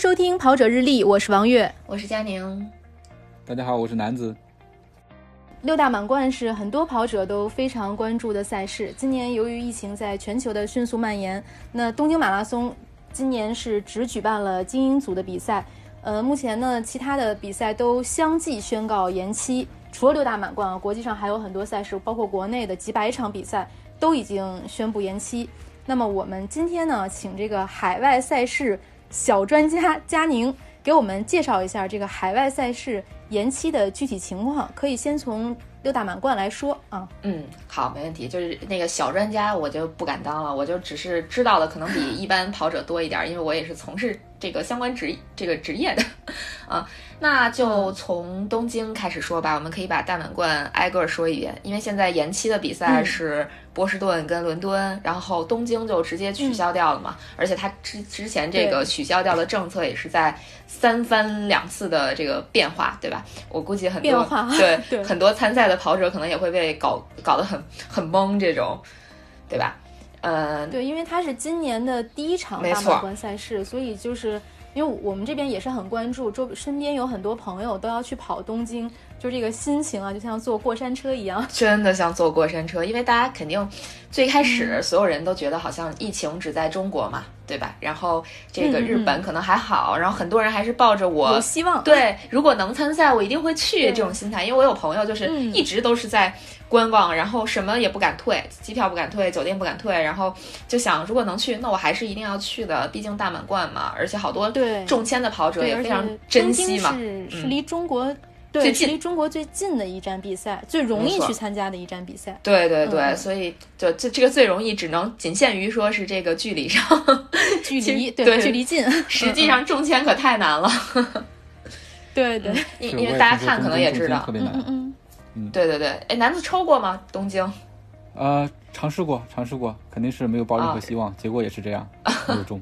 收听《跑者日历》，我是王悦，我是佳宁。大家好，我是南子。六大满贯是很多跑者都非常关注的赛事。今年由于疫情在全球的迅速蔓延，那东京马拉松今年是只举办了精英组的比赛。呃，目前呢，其他的比赛都相继宣告延期。除了六大满贯啊，国际上还有很多赛事，包括国内的几百场比赛都已经宣布延期。那么我们今天呢，请这个海外赛事小专家佳宁给我们介绍一下这个海外赛事。延期的具体情况，可以先从六大满贯来说啊。嗯，好，没问题。就是那个小专家，我就不敢当了，我就只是知道的可能比一般跑者多一点，因为我也是从事这个相关职这个职业的啊。那就从东京开始说吧，我们可以把大满贯挨个说一遍，因为现在延期的比赛是波士顿跟伦敦，然后东京就直接取消掉了嘛。而且他之之前这个取消掉的政策也是在三番两次的这个变化，对吧？我估计很多对 很多参赛的跑者可能也会被搞搞得很很懵，这种，对吧？嗯，对，因为它是今年的第一场大满贯赛事，所以就是。因为我们这边也是很关注，周身边有很多朋友都要去跑东京，就这个心情啊，就像坐过山车一样，真的像坐过山车。因为大家肯定最开始所有人都觉得好像疫情只在中国嘛，对吧？然后这个日本可能还好，然后很多人还是抱着我有希望，对，如果能参赛，我一定会去这种心态。因为我有朋友就是一直都是在。观望，然后什么也不敢退，机票不敢退，酒店不敢退，然后就想，如果能去，那我还是一定要去的，毕竟大满贯嘛，而且好多中签的跑者也非常珍惜嘛。是是离中国最近，离中国最近的一站比赛，最容易去参加的一站比赛。对对对，所以就这这个最容易，只能仅限于说是这个距离上，距离对距离近，实际上中签可太难了。对对，因因为大家看可能也知道，特别难。嗯。对对对，哎，男子抽过吗？东京？呃，尝试过，尝试过，肯定是没有抱任何希望，结果也是这样，没有中。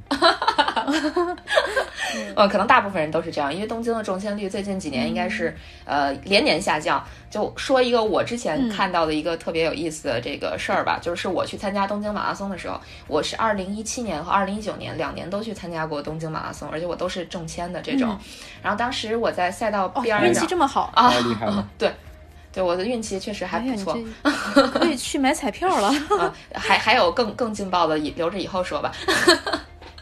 呃，可能大部分人都是这样，因为东京的中签率最近几年应该是呃连年下降。就说一个我之前看到的一个特别有意思的这个事儿吧，就是我去参加东京马拉松的时候，我是二零一七年和二零一九年两年都去参加过东京马拉松，而且我都是中签的这种。然后当时我在赛道边上，运气这么好啊，太厉害了，对。对我的运气确实还不错，可以去买彩票了。啊，还还有更更劲爆的，以留着以后说吧。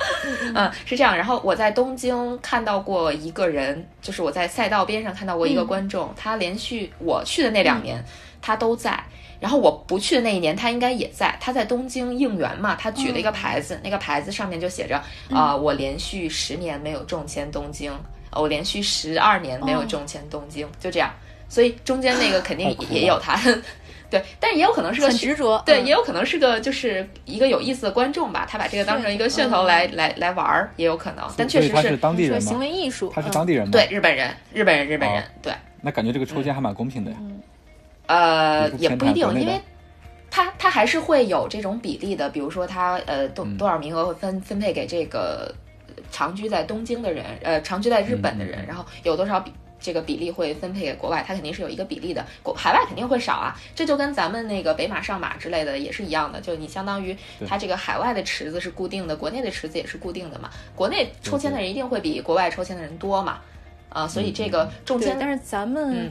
嗯，是这样。然后我在东京看到过一个人，就是我在赛道边上看到过一个观众，他连续我去的那两年他都在，然后我不去的那一年他应该也在。他在东京应援嘛，他举了一个牌子，那个牌子上面就写着啊，我连续十年没有中签东京，我连续十二年没有中签东京，就这样。所以中间那个肯定也有他，对，但也有可能是个执着，对，也有可能是个就是一个有意思的观众吧，他把这个当成一个噱头来来来玩儿，也有可能。但确实是当地人行为艺术，他是当地人吗？对，日本人，日本人，日本人，对。那感觉这个抽签还蛮公平的呀。呃，也不一定，因为他他还是会有这种比例的，比如说他呃多多少名额会分分配给这个长居在东京的人，呃长居在日本的人，然后有多少比。这个比例会分配给国外，它肯定是有一个比例的，国海外肯定会少啊。这就跟咱们那个北马上马之类的也是一样的，就你相当于它这个海外的池子是固定的，国内的池子也是固定的嘛。国内抽签的人一定会比国外抽签的人多嘛，啊，所以这个中签。但是咱们，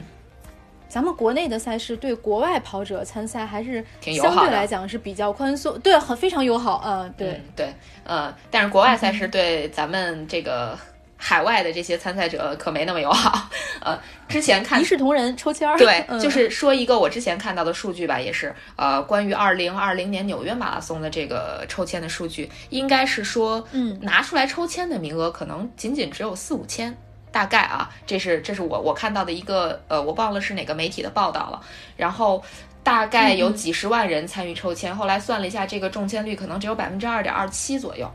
咱们国内的赛事对国外跑者参赛还是相对来讲是比较宽松，对，很非常友好，嗯，对对，呃，但是国外赛事对咱们这个。海外的这些参赛者可没那么友好，呃，之前看一视同仁抽签儿，对，就是说一个我之前看到的数据吧，也是呃，关于二零二零年纽约马拉松的这个抽签的数据，应该是说，嗯，拿出来抽签的名额可能仅仅只有四五千，大概啊，这是这是我我看到的一个呃，我忘了是哪个媒体的报道了，然后大概有几十万人参与抽签，后来算了一下，这个中签率可能只有百分之二点二七左右。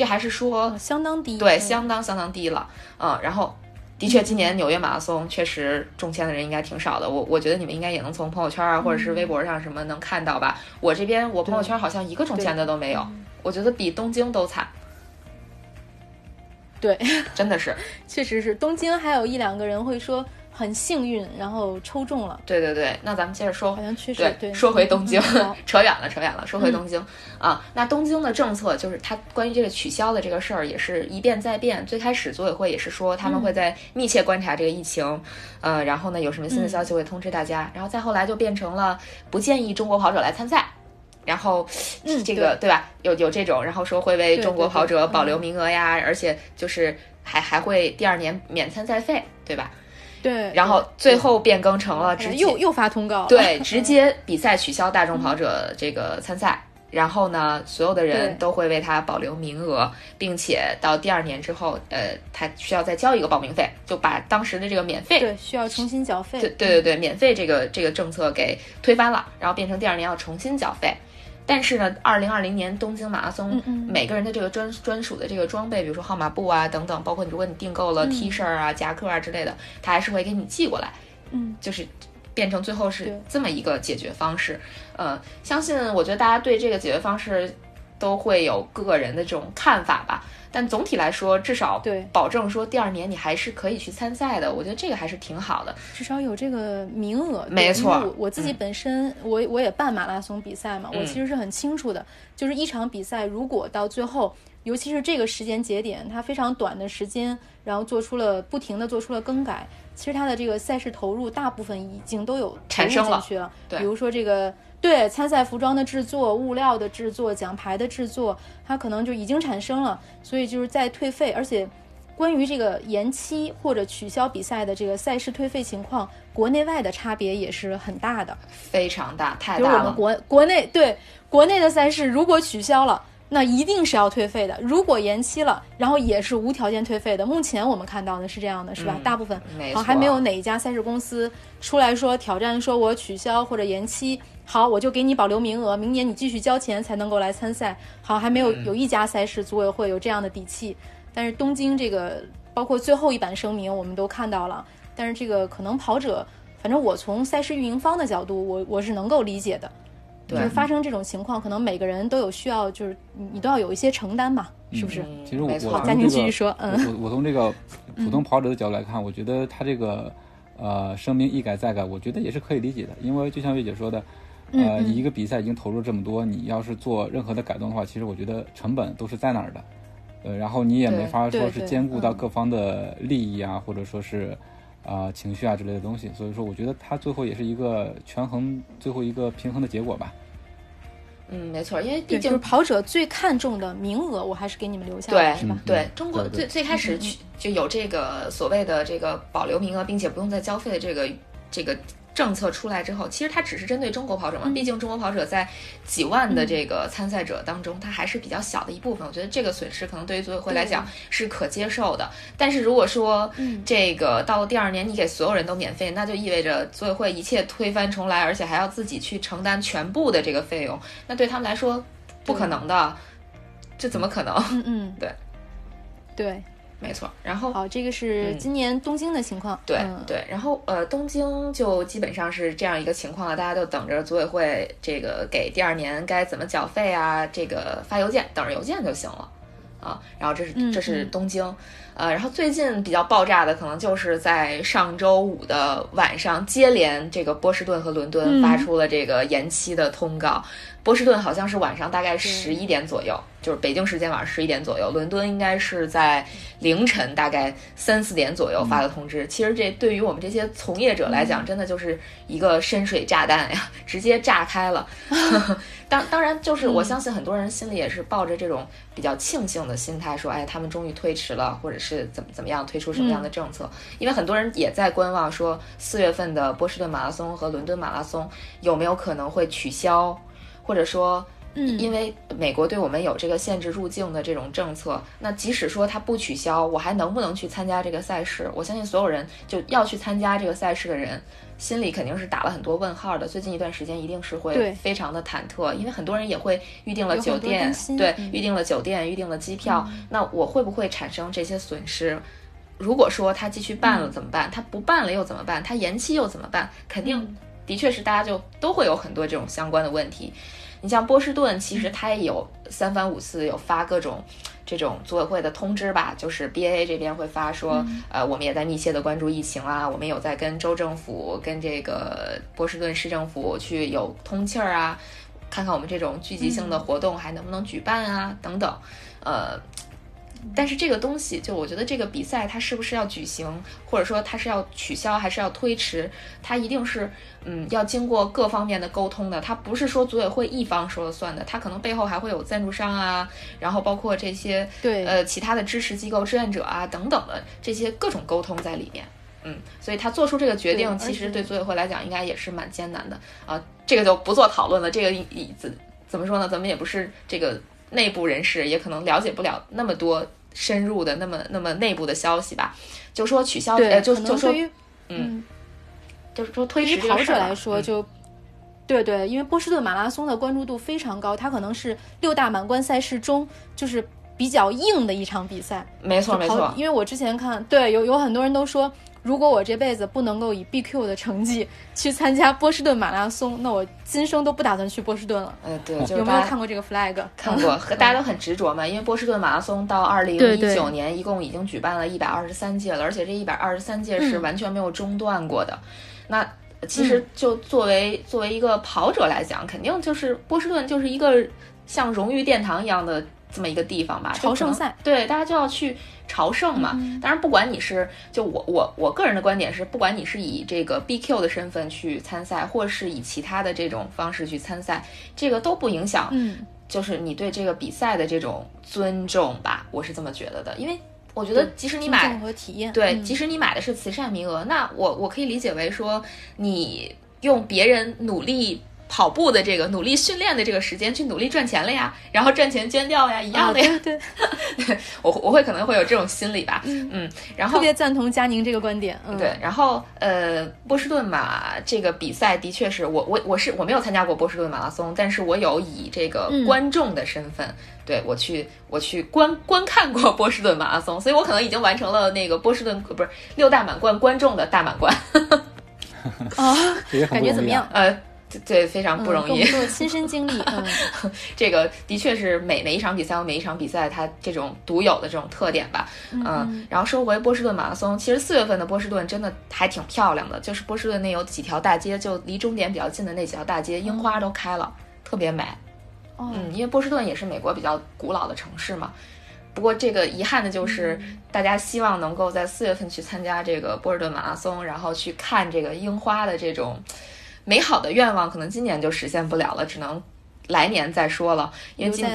这还是说相当低，对，相当相当低了，嗯，然后的确，今年纽约马拉松确实中签的人应该挺少的，我我觉得你们应该也能从朋友圈啊，或者是微博上什么能看到吧。我这边我朋友圈好像一个中签的都没有，我觉得比东京都惨。对，真的是，确实是东京还有一两个人会说，很幸运，然后抽中了。对对对，那咱们接着说，好像确实对，对。说回东京，好 扯远了，扯远了，说回东京、啊。那东京的政策就是它关于这个取消的这个事儿，也是一变再变。最开始组委会也是说他们会在密切观察这个疫情，呃，然后呢有什么新的消息会通知大家。然后再后来就变成了不建议中国跑者来参赛。然后，嗯这个对吧？有有这种，然后说会为中国跑者保留嗯名额呀，而且就是还还会第二年免参赛费，对吧？对，然后最后变更成了直接又又发通告。对，直接比赛取消大众跑者这个参赛，然后呢，所有的人都会为他保留名额，并且到第二年之后，呃，他需要再交一个报名费，就把当时的这个免费。对，需要重新缴费。对对对对，免费这个这个政策给推翻了，然后变成第二年要重新缴费。但是呢，二零二零年东京马拉松，每个人的这个专专属的这个装备，比如说号码布啊等等，包括你如果你订购了 T 恤啊、夹克啊之类的，他还是会给你寄过来。嗯，就是变成最后是这么一个解决方式。呃，相信我觉得大家对这个解决方式都会有个人的这种看法吧。但总体来说，至少对保证说第二年你还是可以去参赛的。我觉得这个还是挺好的。至少有这个名额。没错我我自己本身，我我也办马拉松比赛嘛，我嗯其实是很清楚的，就是一场比赛如果到最后，尤其是这个时间节点，它非常短的时间，然后做出了不停的做出了更改，其实它的这个赛事投入大部分已经都有产生了进去了。对比如说这个。对参赛服装的制作、物料的制作、奖牌的制作，它可能就已经产生了，所以就是在退费，而且关于这个延期或者取消比赛的这个赛事退费情况，国内外的差别也是很大的。非常大，太比如我大了。们国国内对国内的赛事，如果取消了，那一定是要退费的；如果延期了，然后也是无条件退费的。目前我们看到的是这样的，是吧？嗯大部分好还没有哪一家赛事公司出来说挑战，说我取消或者延期，好我就给你保留名额，明年你继续交钱才能够来参赛。好，还没有嗯有一家赛事组委会有这样的底气。但是东京这个，包括最后一版声明，我们都看到了。但是这个可能跑者，反正我从赛事运营方的角度，我我是能够理解的。就对是发生这种情况，可能每个人都有需要，就是你你都要有一些承担嘛，是不是？嗯其实我没错我从佳宁这个继续说，嗯我我我从这个普通跑者的角度来看，我觉得他这个呃声明一改再改，我觉得也是可以理解的，因为就像月姐说的，呃，嗯嗯你一个比赛已经投入这么多，你要是做任何的改动的话，其实我觉得成本都是在那儿的，呃，然后你也没法说是兼顾到嗯各方的利益啊，或者说是。啊、情绪啊之类的东西，所以说我觉得它最后也是一个权衡，最后一个平衡的结果吧。嗯，没错，因为毕，竟就是跑者最看重的名额，我还是给你们留下对来，是吧？对嗯中国最最开始去就有这个所谓的这个保留名额，并且不用再交费的这个这个政策出来之后，其实它只是针对中国跑者嘛，嗯。毕竟中国跑者在几万的这个参赛者当中，它还是比较小的一部分。我觉得这个损失可能对于组委会来讲是可接受的。但是如果说嗯。这个到了第二年你给所有人都免费，那就意味着组委会一切推翻重来，而且还要自己去承担全部的这个费用，那对他们来说不可能的，这怎么可能？嗯嗯，对。对，没错，然后好，这个是嗯。今年东京的情况。对、嗯、对，然后呃，东京就基本上是这样一个情况了，大家就等着组委会这个给第二年该怎么缴费啊，这个发邮件，等着邮件就行了。啊。然后这是嗯这是嗯。东京，呃，然后最近比较爆炸的可能就是在上周五的晚上，接连这个波士顿和伦敦嗯。发出了这个延期的通告。波士顿好像是晚上大概十一点左右，就是北京时间晚上十一点左右，伦敦应该是在凌晨大概三四点左右发的通知。其实这对于我们这些从业者来讲，真的就是一个深水炸弹呀，直接炸开了。当当然，就是我相信很多人心里也是抱着这种比较庆幸的心态，说，哎，他们终于推迟了，或者是怎么怎么样推出什么样的政策。因为很多人也在观望，说四月份的波士顿马拉松和伦敦马拉松有没有可能会取消。或者说，嗯因为美国对我们有这个限制入境的这种政策，那即使说它不取消，我还能不能去参加这个赛事？我相信所有人就要去参加这个赛事的人，心里肯定是打了很多问号的。最近一段时间一定是会非常的忐忑，因为很多人也会预定了酒店对，嗯预定了酒店，预定了机票，那我会不会产生这些损失？如果说他继续办了嗯怎么办？他不办了又怎么办？他延期又怎么办？肯定嗯的确是大家就都会有很多这种相关的问题。你像波士顿，其实它也有三番五次有发各种这种组委会的通知吧，就是 BAA 这边会发说，呃，我们也在密切的关注疫情啊，我们有在跟州政府、跟这个波士顿市政府去有通气儿啊，看看我们这种聚集性的活动还能不能举办啊，等等，呃。但是这个东西，就我觉得这个比赛它是不是要举行，或者说它是要取消还是要推迟，它一定是嗯要经过各方面的沟通的，它不是说组委会一方说了算的，它可能背后还会有赞助商啊，然后包括这些对呃其他的支持机构、志愿者啊等等的这些各种沟通在里面，嗯，所以他做出这个决定，其实对组委会来讲应该也是蛮艰难的啊，这个就不做讨论了，这个以怎怎么说呢？咱们也不是这个。内部人士也可能了解不了那么多深入的、那么那么内部的消息吧。就说取消，呃，就就说，嗯，就是说推于跑者来说，就对对，因为波士顿马拉松的关注度非常高，它可能是六大满贯赛事中就是比较硬的一场比赛。没错没错，因为我之前看，对，有有很多人都说。如果我这辈子不能够以 BQ 的成绩去参加波士顿马拉松，那我今生都不打算去波士顿了。嗯，对，有没有看过这个 flag？看过，大家都很执着嘛。因为波士顿马拉松到二零一九年一共已经举办了一百二十三届了，而且这一百二十三届是完全没有中断过的。那其实就作为作为一个跑者来讲，肯定就是波士顿就是一个像荣誉殿堂一样的。这么一个地方吧，朝圣赛，对，大家就要去朝圣嘛。当然，不管你是就我我我个人的观点是，不管你是以这个 BQ 的身份去参赛，或是以其他的这种方式去参赛，这个都不影响，嗯，就是你对这个比赛的这种尊重吧，我是这么觉得的。因为我觉得，即使你买和体验，对，即使你买的是慈善名额，那我我可以理解为说，你用别人努力。跑步的这个努力训练的这个时间去努力赚钱了呀，然后赚钱捐掉呀，一样的呀。对，我我会可能会有这种心理吧。嗯，然后特别赞同佳宁这个观点。嗯，对，然后呃，波士顿马这个比赛的确是我我我是我没有参加过波士顿马拉松，但是我有以这个观众的身份，对我去我去观观看过波士顿马拉松，所以我可能已经完成了那个波士顿不是六大满贯观众的大满贯。啊，感觉怎么样？呃。对，非常不容易。亲身经历，嗯，这个的确是每每一场比赛有每一场比赛它这种独有的这种特点吧。嗯，然后说回波士顿马拉松，其实四月份的波士顿真的还挺漂亮的，就是波士顿那有几条大街，就离终点比较近的那几条大街，樱花都开了，特别美。嗯，因为波士顿也是美国比较古老的城市嘛。不过这个遗憾的就是，大家希望能够在四月份去参加这个波士顿马拉松，然后去看这个樱花的这种。美好的愿望可能今年就实现不了了，只能来年再说了。因为今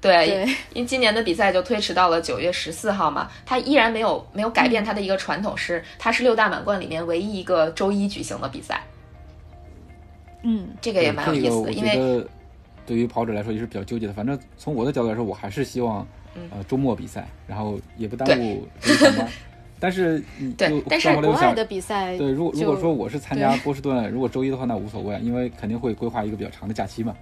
对，因为今年的比赛就推迟到了九月十四号嘛，它依然没有没有改变它的一个传统，是它是六大满贯里面唯一一个周一举行的比赛。嗯，这个也蛮有意思的，因为对于跑者来说也是比较纠结的。反正从我的角度来说，我还是希望呃周末比赛，然后也不耽误上班。但是，对，但是国外的比赛，对，如果如果说我是参加波士顿，如果周一的话，那无所谓，因为肯定会规划一个比较长的假期嘛。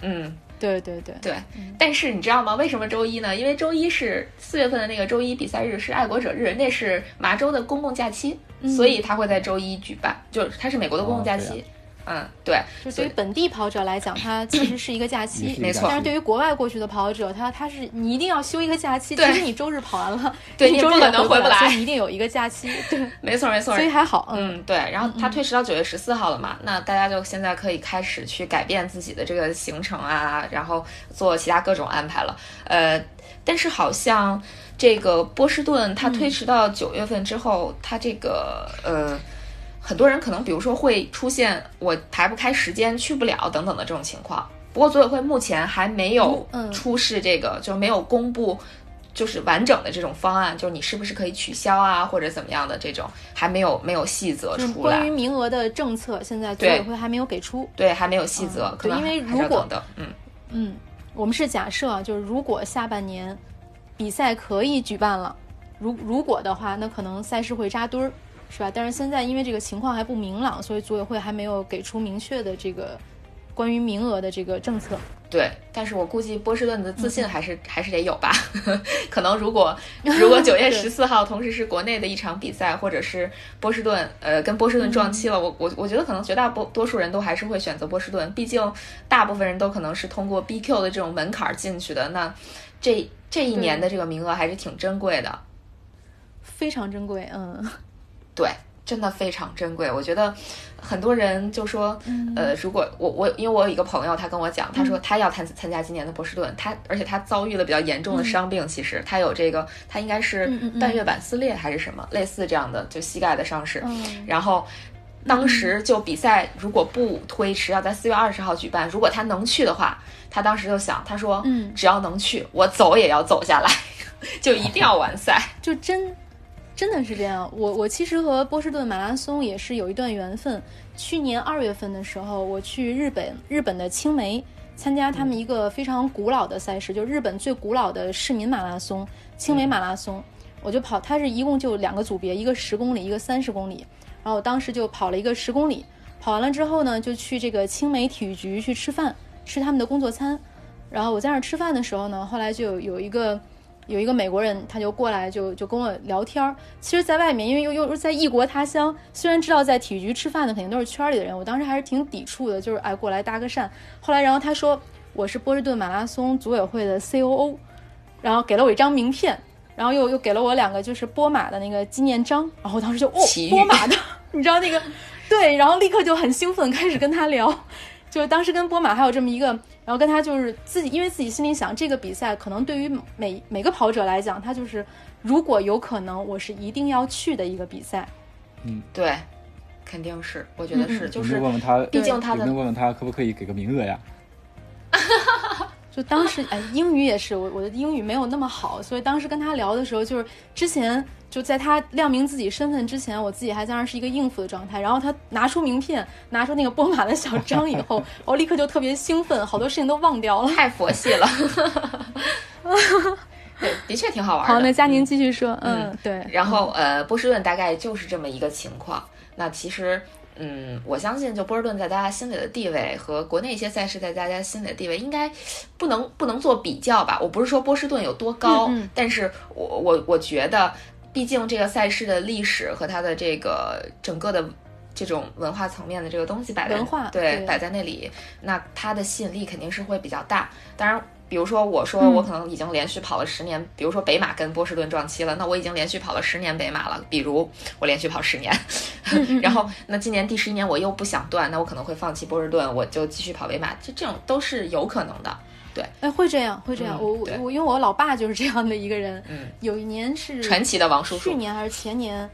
嗯，对对对对。但是你知道吗？为什么周一呢？因为周一是四月份的那个周一比赛日，是爱国者日，那是麻州的公共假期，所以他会在周一举办，就是它是美国的公共假期。嗯，对，就对于本地跑者来讲，它其实是一个假期，没错。但是对于国外过去的跑者，他他是你一定要休一个假期。其实你周日跑完了，对 你周日可能回不来，你一定有一个假期。对，没错没错。所以还好，嗯，对。然后它推迟到九月十四号了嘛？那大家就现在可以开始去改变自己的这个行程啊，然后做其他各种安排了。呃，但是好像这个波士顿它推迟到九月份之后，它这个呃。很多人可能，比如说会出现我排不开时间去不了等等的这种情况。不过组委会目前还没有出示这个，就没有公布就是完整的这种方案，就是你是不是可以取消啊，或者怎么样的这种，还没有没有细则出来。关于名额的政策，现在组委会还没有给出，对，还没有细则。对，因为如果嗯嗯，我们是假设，就是如果下半年比赛可以举办了，如如果的话，那可能赛事会扎堆儿。是吧？但是现在因为这个情况还不明朗，所以组委会还没有给出明确的这个关于名额的这个政策。对，但是我估计波士顿的自信还是、还是得有吧。可能如果如果九月十四号同时是国内的一场比赛，或者是波士顿呃跟波士顿撞期了，我我我觉得可能绝大多多数人都还是会选择波士顿，毕竟大部分人都可能是通过 BQ 的这种门槛进去的。那这这一年的这个名额还是挺珍贵的，非常珍贵。嗯，对。真的非常珍贵，我觉得很多人就说，呃，如果我我因为我有一个朋友，他跟我讲，他说他要参参加今年的波士顿，他而且他遭遇了比较严重的伤病，其实他有这个，他应该是半月板撕裂还是什么类似这样的，就膝盖的伤势。然后当时就比赛如果不推迟，要在四月二十号举办，如果他能去的话，他当时就想，他说，只要能去，我走也要走下来，就一定要完赛，就真。真的是这样，我我其实和波士顿马拉松也是有一段缘分。去年二月份的时候，我去日本日本的青梅参加他们一个非常古老的赛事，就日本最古老的市民马拉松青梅马拉松。我就跑，它是一共就两个组别，一个十公里，一个三十公里。然后我当时就跑了一个十公里，跑完了之后呢，就去这个青梅体育局去吃饭，吃他们的工作餐。然后我在那儿吃饭的时候呢，后来就有一个。有一个美国人，他就过来就就跟我聊天儿。其实，在外面，因为又又在异国他乡，虽然知道在体育局吃饭的肯定都是圈里的人，我当时还是挺抵触的，就是哎过来搭个讪。后来，然后他说我是波士顿马拉松组委会的 COO，然后给了我一张名片，然后又又给了我两个就是波马的那个纪念章。然后我当时就哦，波马的，你知道那个对，然后立刻就很兴奋，开始跟他聊。就是当时跟波马还有这么一个，然后跟他就是自己，因为自己心里想，这个比赛可能对于每每个跑者来讲，他就是如果有可能，我是一定要去的一个比赛。嗯，对，肯定是，我觉得是，就是问问他，毕竟他的，问问他可不可以给个名额呀？就当时哎，英语也是，我我的英语没有那么好，所以当时跟他聊的时候，就是之前。就在他亮明自己身份之前，我自己还在那是一个应付的状态。然后他拿出名片，拿出那个波马的小章以后，我立刻就特别兴奋，好多事情都忘掉了，太佛系了。对，的确挺好玩的。好，那佳宁继续说。嗯，对。然后呃，波士顿大概就是这么一个情况。那其实，嗯，我相信就波士顿在大家心里的地位和国内一些赛事在大家心里的地位，应该不能不能做比较吧？我不是说波士顿有多高，但是我我我觉得。毕竟这个赛事的历史和它的这个整个的这种文化层面的这个东西摆在对摆在那里，那它的吸引力肯定是会比较大。当然，比如说我说我可能已经连续跑了十年，比如说北马跟波士顿撞期了，那我已经连续跑了十年北马了。比如我连续跑十年，然后那今年第十一年我又不想断，那我可能会放弃波士顿，我就继续跑北马，就这种都是有可能的。对，哎，会这样，会这样。我我我，因为我老爸就是这样的一个人。嗯，有一年是传奇的王叔叔，去年还是前年？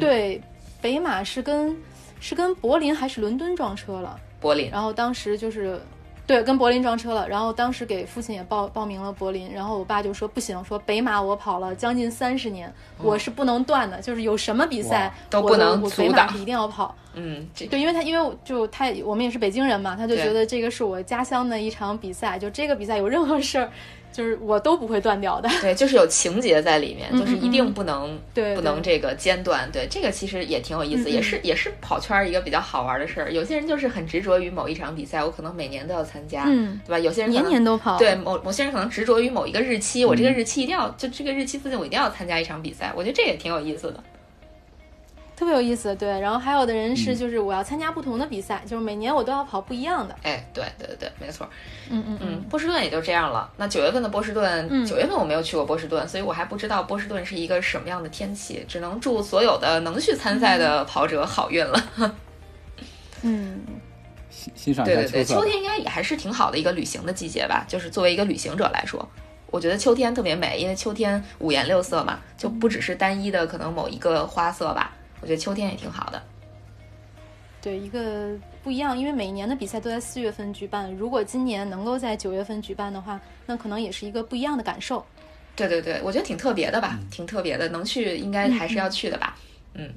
对，北马是跟是跟柏林还是伦敦撞车了？柏林。然后当时就是。对，跟柏林撞车了，然后当时给父亲也报报名了柏林，然后我爸就说不行，说北马我跑了将近三十年，我是不能断的，就是有什么比赛都不能我北马是一定要跑。嗯，对，因为他因为就他我们也是北京人嘛，他就觉得这个是我家乡的一场比赛，就这个比赛有任何事儿。就是我都不会断掉的，对，就是有情节在里面，就是一定不能，对，不能这个间断，对，这个其实也挺有意思，也是也是跑圈一个比较好玩的事儿。有些人就是很执着于某一场比赛，我可能每年都要参加，嗯，对吧？有些人年年都跑，对，某某些人可能执着于某一个日期，我这个日期一定要，就这个日期附近我一定要参加一场比赛，我觉得这也挺有意思的。特别有意思，对。然后还有的人是，就是我要参加不同的比赛，就是每年我都要跑不一样的。哎，对对对对，没错。嗯嗯嗯，波士顿也就这样了。那九月份的波士顿，九月份我没有去过波士顿，所以我还不知道波士顿是一个什么样的天气。只能祝所有的能去参赛的跑者好运了。嗯，欣欣赏对对对，秋天应该也还是挺好的一个旅行的季节吧。就是作为一个旅行者来说，我觉得秋天特别美，因为秋天五颜六色嘛，就不只是单一的可能某一个花色吧。我觉得秋天也挺好的，对一个不一样，因为每一年的比赛都在四月份举办。如果今年能够在九月份举办的话，那可能也是一个不一样的感受。对对对，我觉得挺特别的吧，挺特别的，能去应该还是要去的吧。嗯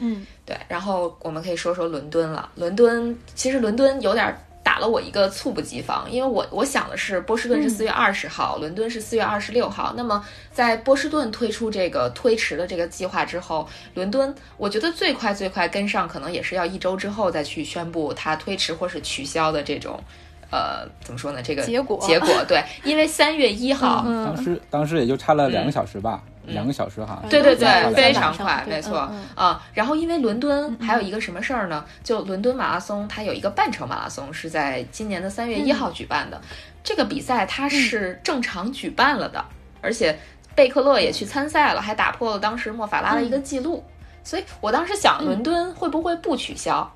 嗯，对。然后我们可以说说伦敦了。伦敦其实伦敦有点打了我一个猝不及防，因为我我想的是波士顿是四月二十号，伦敦是四月二十六号。那么在波士顿推出这个推迟的这个计划之后，伦敦我觉得最快最快跟上，可能也是要一周之后再去宣布它推迟或是取消的这种。呃，怎么说呢？这个结果结果对，因为三月一号，当时当时也就差了两个小时吧，两个小时哈。对对对，非常快，没错啊。然后因为伦敦还有一个什么事儿呢？就伦敦马拉松，它有一个半程马拉松是在今年的三月一号举办的。这个比赛它是正常举办了的，而且贝克勒也去参赛了，还打破了当时莫法拉的一个记录。所以我当时想，伦敦会不会不取消？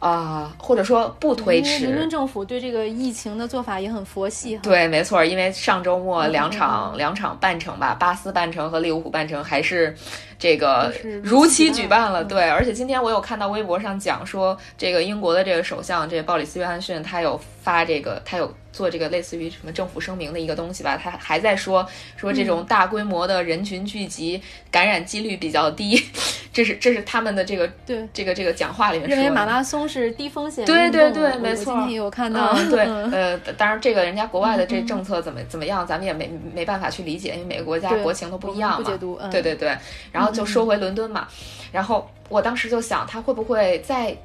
啊，或者说不推迟。伦敦政府对这个疫情的做法也很佛系。对，没错，因为上周末两场两场半程吧，巴斯半程和利物浦半程还是这个如期举办了。对，而且今天我有看到微博上讲说，这个英国的这个首相这个鲍里斯约翰逊他有发这个，他有。做这个类似于什么政府声明的一个东西吧，他还在说说这种大规模的人群聚集感染几率比较低，这是这是他们的这个对这个这个讲话里面认为马拉松是低风险对对对，没错。今天有看到对 呃，当然这个人家国外的这政策怎么怎么样，咱们也没没办法去理解，因为每个国家国情都不一样嘛。不解读，对对对。然后就收回伦敦嘛，然后我当时就想，他会不会再。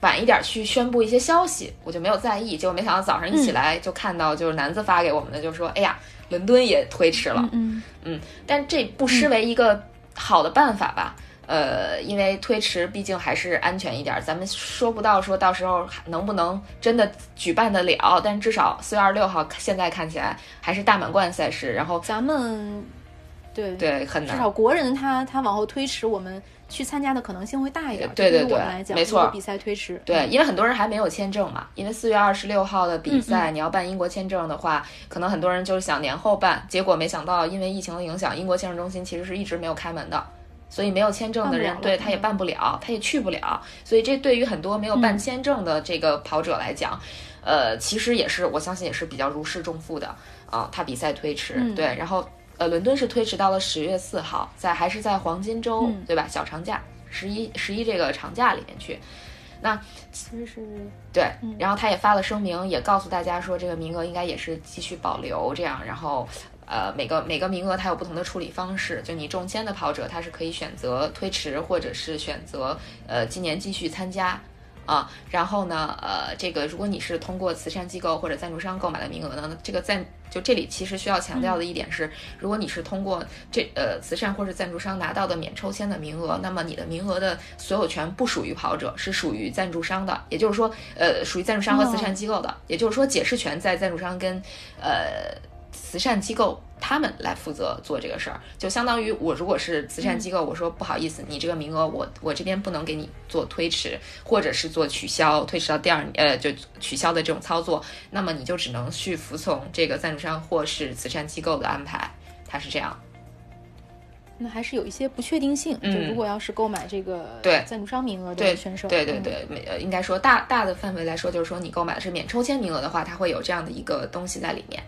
晚一点去宣布一些消息，我就没有在意。结果没想到早上一起来就看到，就是男子发给我们的，就说：“哎呀，伦敦也推迟了。”嗯嗯，但这不失为一个好的办法吧？呃，因为推迟毕竟还是安全一点。咱们说不到说到时候能不能真的举办得了，但至少四月二十六号现在看起来还是大满贯赛事。然后咱们对对很难，至少国人他他往后推迟我们。去参加的可能性会大一点，对对对，没错。比赛推迟，对，因为很多人还没有签证嘛。因为四月二十六号的比赛，你要办英国签证的话，可能很多人就是想年后办，结果没想到因为疫情的影响，英国签证中心其实是一直没有开门的，所以没有签证的人，对他也办不了，他也去不了。所以这对于很多没有办签证的这个跑者来讲，呃，其实也是我相信也是比较如释重负的啊。他比赛推迟，对，然后。呃，伦敦是推迟到了十月四号，在还是在黄金周，对吧？小长假，十一十一这个长假里面去。那其实是对，然后他也发了声明，也告诉大家说，这个名额应该也是继续保留这样。然后，呃，每个每个名额它有不同的处理方式，就你中签的跑者，他是可以选择推迟，或者是选择呃今年继续参加。啊，然后呢，呃，这个如果你是通过慈善机构或者赞助商购买的名额呢，这个赞就这里其实需要强调的一点是，如果你是通过这呃慈善或是赞助商拿到的免抽签的名额，那么你的名额的所有权不属于跑者，是属于赞助商的，也就是说，呃，属于赞助商和慈善机构的，也就是说，解释权在赞助商跟呃。慈善机构他们来负责做这个事儿，就相当于我如果是慈善机构，我说不好意思，你这个名额我我这边不能给你做推迟，或者是做取消，推迟到第二呃就取消的这种操作，那么你就只能去服从这个赞助商或是慈善机构的安排，它是这样。那还是有一些不确定性，就如果要是购买这个对赞助商名额的选手，对对对，呃应该说大大的范围来说，就是说你购买的是免抽签名额的话，它会有这样的一个东西在里面。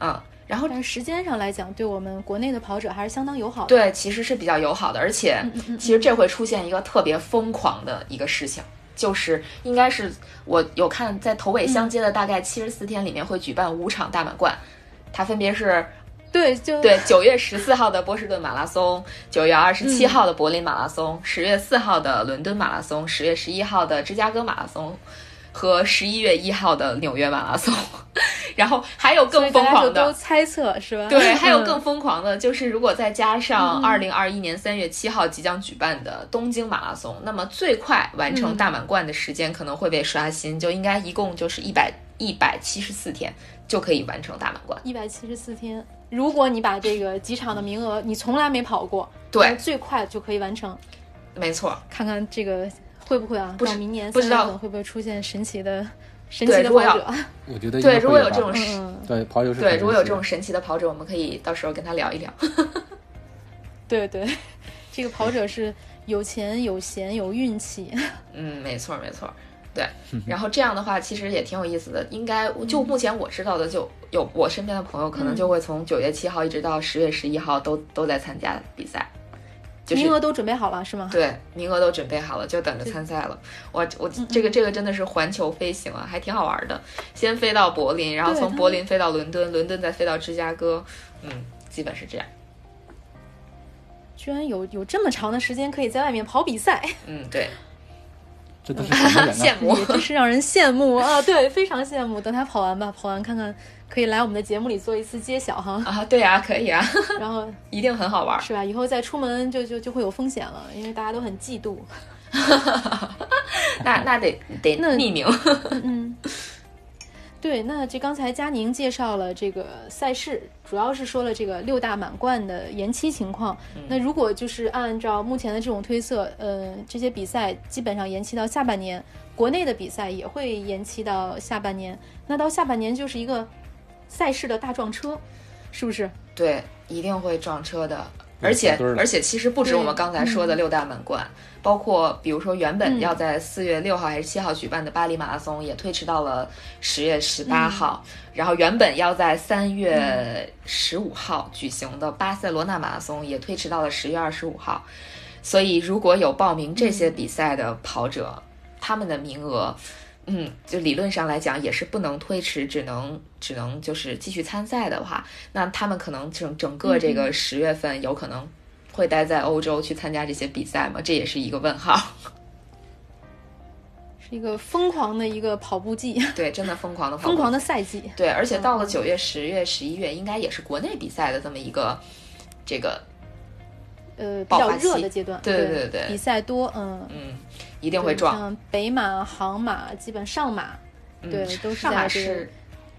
嗯，然后但时间上来讲，对我们国内的跑者还是相当友好的。对，其实是比较友好的，而且其实这会出现一个特别疯狂的一个事情，就是应该是我有看在头尾相接的大概七十四天里面会举办五场大满贯，它分别是对就对九月十四号的波士顿马拉松，九月二十七号的柏林马拉松，十月四号的伦敦马拉松，十月十一号的芝加哥马拉松。和十一月一号的纽约马拉松，然后还有更疯狂的，都猜测是吧？对，还有更疯狂的，就是如果再加上二零二一年三月七号即将举办的东京马拉松，那么最快完成大满贯的时间可能会被刷新，就应该一共就是一百一百七十四天就可以完成大满贯。一百七十四天，如果你把这个几场的名额你从来没跑过，对，最快就可以完成。没错，看看这个。会不会啊？不知道明年不知道会不会出现神奇的神奇的跑者？我觉得对，如果有这种对跑者是对，如果有这种神奇的跑者，我们可以到时候跟他聊一聊。对 对，这个跑者是有钱有闲有运气。嗯，没错没错，对。然后这样的话，其实也挺有意思的。应该就目前我知道的，就有我身边的朋友，可能就会从九月七号一直到十月十一号都都在参加比赛。就是名额都准备好了是吗？对，名额都准备好了，就等着参赛了。我我这个这个真的是环球飞行啊，还挺好玩的。先飞到柏林，然后从柏林飞到伦敦，伦敦再飞到芝加哥，嗯，基本是这样。居然有有这么长的时间可以在外面跑比赛，嗯，对，这都是什么人 羡？慕。也真是让人羡慕啊！对，非常羡慕。等他跑完吧，跑完看看可以来我们的节目里做一次揭晓哈。啊，对啊，可以啊，然后一定很好玩。是吧？以后再出门就就就会有风险了，因为大家都很嫉妒。那那得得那匿名。嗯，对，那这刚才佳宁介绍了这个赛事，主要是说了这个六大满贯的延期情况。那如果就是按照目前的这种推测，呃，这些比赛基本上延期到下半年，国内的比赛也会延期到下半年。那到下半年就是一个赛事的大撞车，是不是？对，一定会撞车的。对而且而且，其实不止我们刚才说的六大满贯，包括比如说原本嗯要在四月六号还是七号举办的巴黎马拉松，也推迟到了十月十八号。然后原本要在三月十五号举行的巴塞罗那马拉松，也推迟到了十月二十五号。所以，如果有报名这些比赛的跑者，他们的名额。嗯，就理论上来讲也是不能推迟，只能只能就是继续参赛的话，那他们可能整整个这个十月份有可能会待在欧洲去参加这些比赛吗？这也是一个问号。是一个疯狂的一个跑步季，对，真的疯狂的疯狂的赛季。对，而且到了九月、十月、十一月，应该也是国内比赛的这么一个这个呃，比较热的阶段，对对对。对比赛多，嗯，嗯，一定会撞。像北马、杭马，基本上马，嗯对，都是上马是，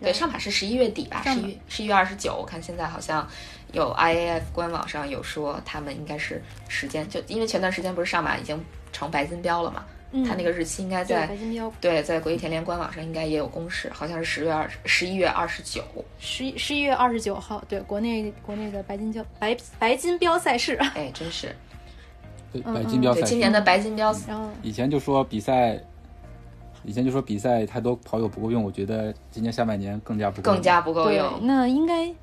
对，上马是十一月底吧，十一十一月二十九。我看现在好像有 IAF 官网上有说他们应该是时间，就因为前段时间不是上马已经成白金标了嘛，嗯，它那个日期应该在白金标，对，在国际田联官网上应该也有公示，好像是十月二十一月二十九。十一十一月二十九号，对，国内国内的白金标白白金标赛事，哎，真是，白金标对，赛事今年的白金标，然后以前就说比赛，以前就说比赛太多跑友不够用，我觉得今年下半年更加不够用。更加不够对用，。那应该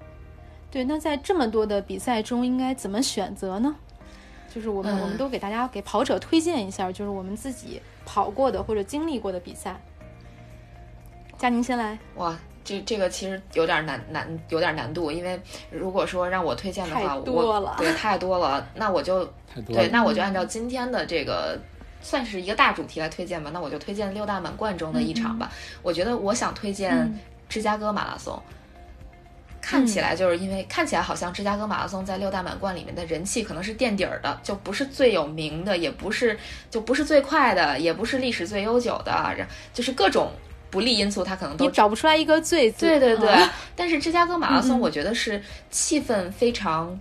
对，那在这么多的比赛中，应该怎么选择呢？就是我们、嗯我们都给大家给跑者推荐一下，就是我们自己跑过的或者经历过的比赛。佳宁先来，哇，这这个其实有点难难有点难度，因为如果说让我推荐的话，太多我对太多了，那我就对。那我就按照今天的这个。算是一个大主题来推荐吧，那我就推荐六大满贯中的一场吧。我觉得我想推荐嗯芝加哥马拉松。看起来就是因为看起来好像芝加哥马拉松在六大满贯里面的人气可能是垫底儿的，就不是最有名的，也不是就不是最快的，也不是历史最悠久的，然就是各种不利因素，它可能你都找不出来一个最字，对对对。啊，但是芝加哥马拉松，我觉得是气氛非常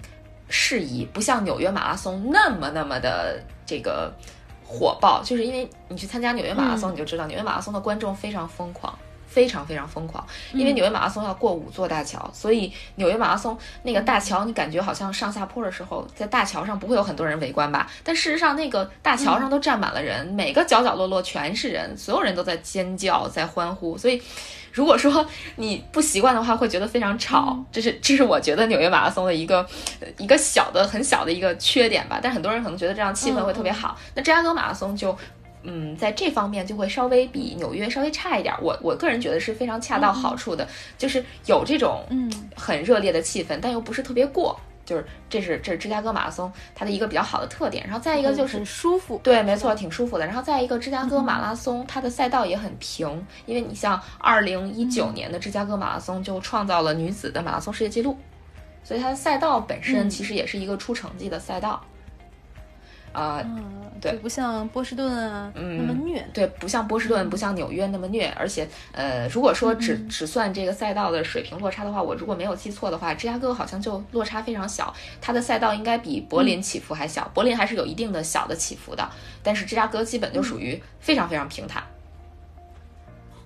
适宜，不像纽约马拉松那么那么的这个火爆。就是因为你去参加纽约马拉松，嗯。你就知道纽约马拉松的观众非常疯狂。非常非常疯狂，因为嗯纽约马拉松要过五座大桥，所以纽约马拉松那个大桥，你感觉好像上下坡的时候，在大桥上不会有很多人围观吧？但事实上，那个大桥上都站满了人，每个角角落落全是人，所有人都在尖叫，在欢呼，所以如果说 你不习惯的话，会觉得非常吵。这是这是我觉得纽约马拉松的一个呃一个小的很小的一个缺点吧。但很多人可能觉得这样气氛会特别好。那芝加哥马拉松就。嗯，在这方面就会稍微比纽约稍微差一点儿。我我个人觉得是非常恰到好处的，就是有这种嗯很热烈的气氛，但又不是特别过。就是这是这是芝加哥马拉松它的一个比较好的特点。然后再一个就是很舒服，对，没错，挺舒服的。然后再一个，芝加哥马拉松它的赛道也很平，因为你像二零一九年的芝加哥马拉松就创造了女子的马拉松世界纪录，所以它的赛道本身嗯其实也是一个出成绩的赛道。啊、嗯，对。不像波士顿啊、嗯那么虐，对，不像波士顿，不像纽约那么虐，而且，呃，如果说只只算这个赛道的水平落差的话，我如果没有记错的话，芝加哥好像就落差非常小，它的赛道应该比柏林起伏还小，柏林还是有一定的小的起伏的，但是芝加哥基本就属于非常非常平坦。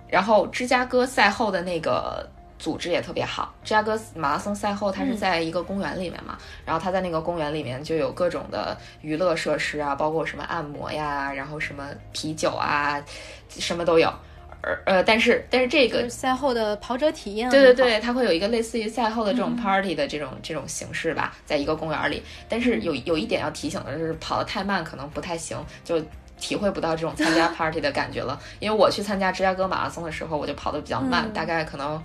然后芝加哥赛后的那个组织也特别好，芝加哥马拉松赛后它是在一个公园里面嘛，然后它在那个公园里面就有各种的娱乐设施啊，包括什么按摩呀，然后什么啤酒啊，什么都有。呃，但是但是这个是赛后的跑者体验对对，对，它会有一个类似于赛后的这种嗯 party 的这种、这种形式吧，在一个公园里。但是有有一点要提醒的是，跑得太慢可能不太行，就体会不到这种参加 party 的感觉了。因为我去参加芝加哥马拉松的时候，我就跑得比较慢，嗯大概可能。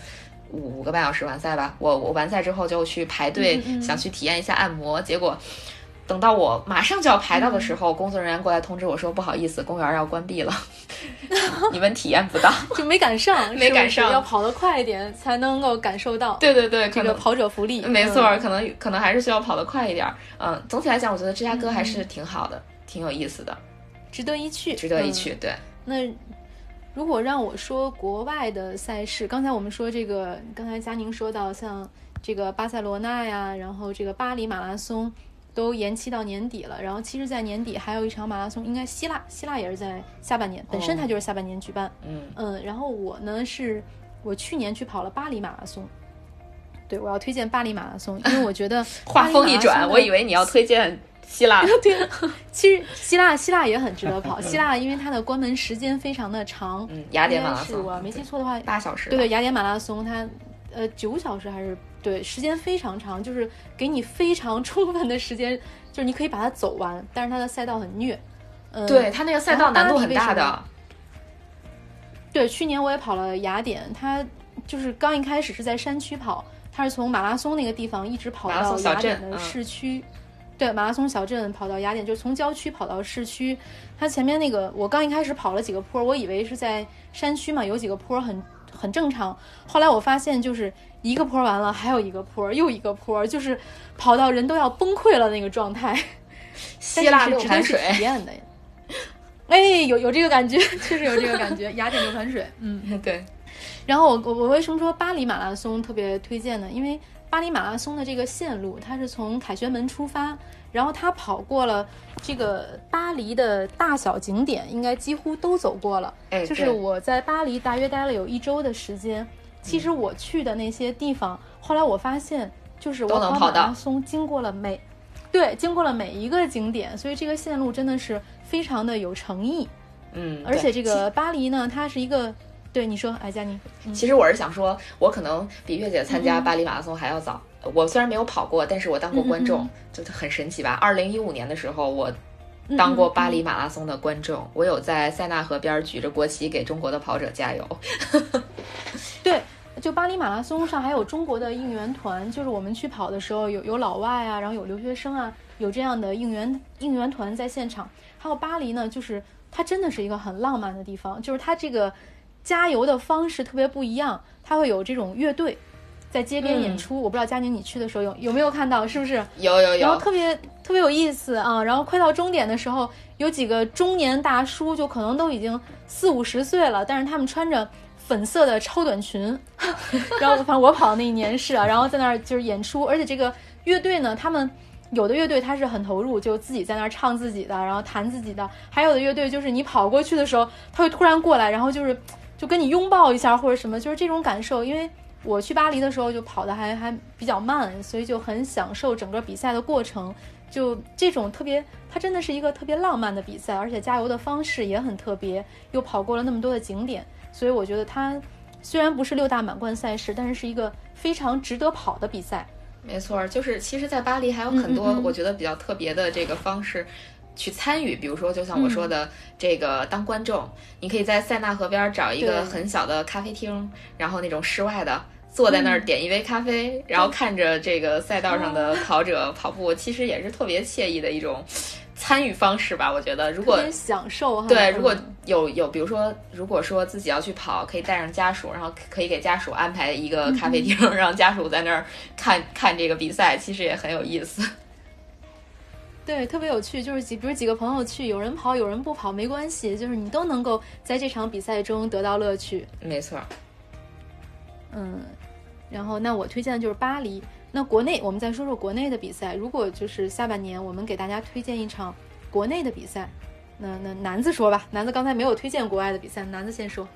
五个半小时完赛吧，我我完赛之后就去排队，嗯嗯嗯想去体验一下按摩，结果等到我马上就要排到的时候，工作人员过来通知我说不好意思，公园要关闭了，你们体验不到。就没赶上，没赶上是是要跑得快一点才能够感受到对对对，可这个跑者福利。没错，嗯可能可能还是需要跑得快一点儿。嗯，总体来讲，我觉得芝加哥还是挺好的，挺有意思的，值得一去，值得一嗯去。对，那如果让我说国外的赛事，刚才我们说这个，刚才佳宁说到像这个巴塞罗那呀，然后这个巴黎马拉松都延期到年底了，然后其实，在年底还有一场马拉松，应该希腊，希腊也是在下半年，本身它就是下半年举办。嗯，嗯，然后我呢是我去年去跑了巴黎马拉松。对，我要推荐巴黎马拉松，因为我觉得 话锋一转，我以。为你要推荐希腊。对，其实希腊希腊也很值得跑。希腊因为它的关门时间非常的长，嗯，雅典马拉松，我没记错的话，八小时。对对，雅典马拉松它呃九小时还是对时间非常长，就是给你非常充分的时间，就是你可以把它走完，但是它的赛道很虐。嗯，对，它那个赛道难度很大的。对，去年我也跑了雅典，它就是刚一开始是在山区跑，它是从马拉松那个地方一直跑到马拉松小雅典的市区。对，马拉松小镇跑到雅典，就从郊区跑到市区。它前面那个，我刚一开始跑了几个坡，我以为是在山区嘛，有几个坡很很正常。后来我发现，就是一个坡完了，还有一个坡，又一个坡，就是跑到人都要崩溃了那个状态。希腊六盘水，体验的。哎，有有这个感觉，确实有这个感觉。雅典六盘水，嗯。对，然后我我我为什么说巴黎马拉松特别推荐呢？因为巴黎马拉松的这个线路，它是从凯旋门出发，然后它跑过了这个巴黎的大小景点，应该几乎都走过了。哎，就是我在巴黎大约待了有一周的时间，其实我去的那些地方，后来我发现，就是我跑马拉松经过了每，对，经过了每一个景点，所以这个线路真的是非常的有诚意。嗯，而且这个巴黎呢，它是一个，对你说，哎，佳妮，其实我是想说，我可能比月姐参加嗯巴黎马拉松还要早。我虽然没有跑过，但是我当过观众嗯，就很神奇吧。二零一五年的时候，我嗯当过嗯巴黎马拉松的观众，我有在塞纳河边举着国旗给中国的跑者加油。对，就巴黎马拉松上还有中国的应援团，就是我们去跑的时候有有老外啊，然后有留学生啊，有这样的应援应援团在现场。还有巴黎呢，就是它真的是一个很浪漫的地方，就是它这个加油的方式特别不一样，它会有这种乐队在街边演嗯出。我不知道佳宁你去的时候有有没有看到，是不是？有有有然后有，特别特别有意思啊！然后快到终点的时候，有几个中年大叔，就可能都已经四五十岁了，但是他们穿着粉色的超短裙，然后反正我跑的那一年是啊，然后在那儿就是演出，而且这个乐队呢，他们。有的乐队他是很投入，就自己在那儿唱自己的，然后弹自己的；还有的乐队就是你跑过去的时候，他会突然过来，然后就是就跟你拥抱一下或者什么，就是这种感受。因为我去巴黎的时候就跑的还还比较慢，所以就很享受整个比赛的过程。就这种特别，它真的是一个特别浪漫的比赛，而且加油的方式也很特别，又跑过了那么多的景点，所以我觉得它虽然不是六大满贯赛事，但是是一个非常值得跑的比赛。没错，就是其实，在巴黎还有很多我觉得比较特别的这个方式。去参与，比如说，就像我说的，这个当观众，你可以在塞纳河边找一个很小的咖啡厅，然后那种室外的，坐在那儿点一杯咖啡，然后看着这个赛道上的跑者跑步，其实也是特别惬意的一种参与方式吧。我觉得，如果享受哈。对，如果嗯有有，比如说，如果说自己要去跑，可以带上家属，然后可以给家属安排一个咖啡厅，让家属在那儿看看这个比赛，其实也很有意思。对，特别有趣，就是几，比如几个朋友去，有人跑，有人不跑，没关系，就是你都能够在这场比赛中得到乐趣。没错，嗯，然后那我推荐的就是巴黎。那国内我们再说说国内的比赛，如果就是下半年我们给大家推荐一场国内的比赛，那那南子说吧，南子刚才没有推荐国外的比赛，南子先说。